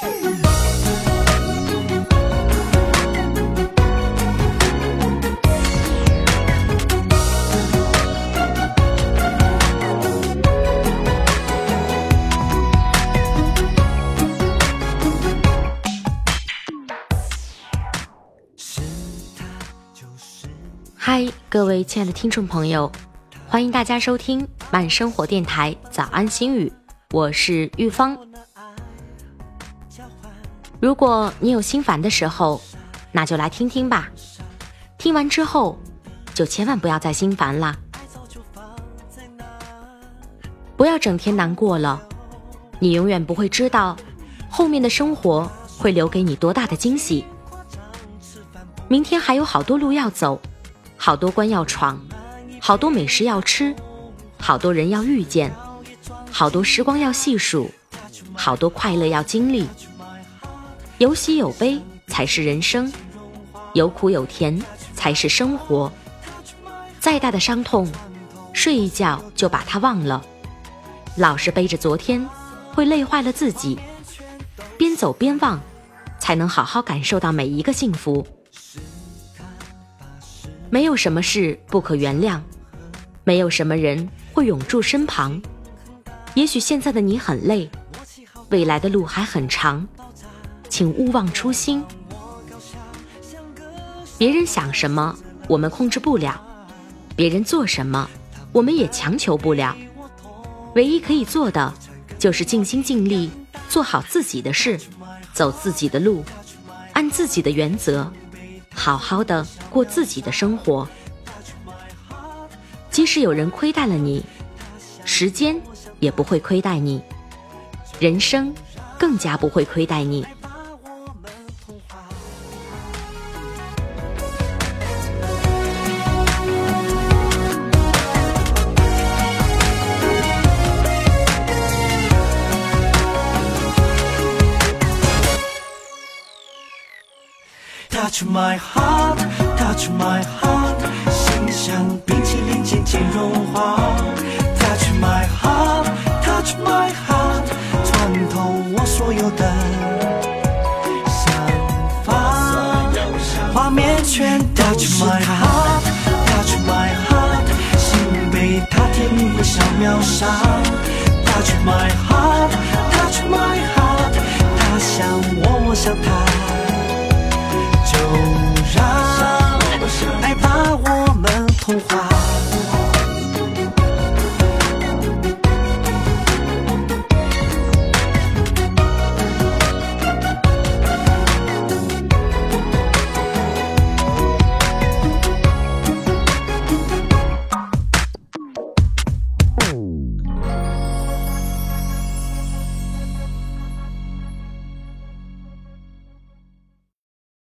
嗨，各位亲爱的听众朋友，欢迎大家收听慢生活电台早安心语，我是玉芳。如果你有心烦的时候，那就来听听吧。听完之后，就千万不要再心烦了。不要整天难过了，你永远不会知道后面的生活会留给你多大的惊喜。明天还有好多路要走。好多关要闯，好多美食要吃，好多人要遇见，好多时光要细数，好多快乐要经历。有喜有悲才是人生，有苦有甜才是生活。再大的伤痛，睡一觉就把它忘了。老是背着昨天，会累坏了自己。边走边忘，才能好好感受到每一个幸福。没有什么事不可原谅，没有什么人会永驻身旁。也许现在的你很累，未来的路还很长，请勿忘初心。别人想什么，我们控制不了；别人做什么，我们也强求不了。唯一可以做的，就是尽心尽力做好自己的事，走自己的路，按自己的原则。好好的过自己的生活，即使有人亏待了你，时间也不会亏待你，人生更加不会亏待你。Touch my heart, touch my heart，心像冰淇淋渐渐融化。Touch my heart, touch my heart，穿透我所有的想法。画面全 Touch my heart, touch my heart，心被他甜蜜微笑秒杀。Touch my heart, touch my heart，他想我，我想他。童话。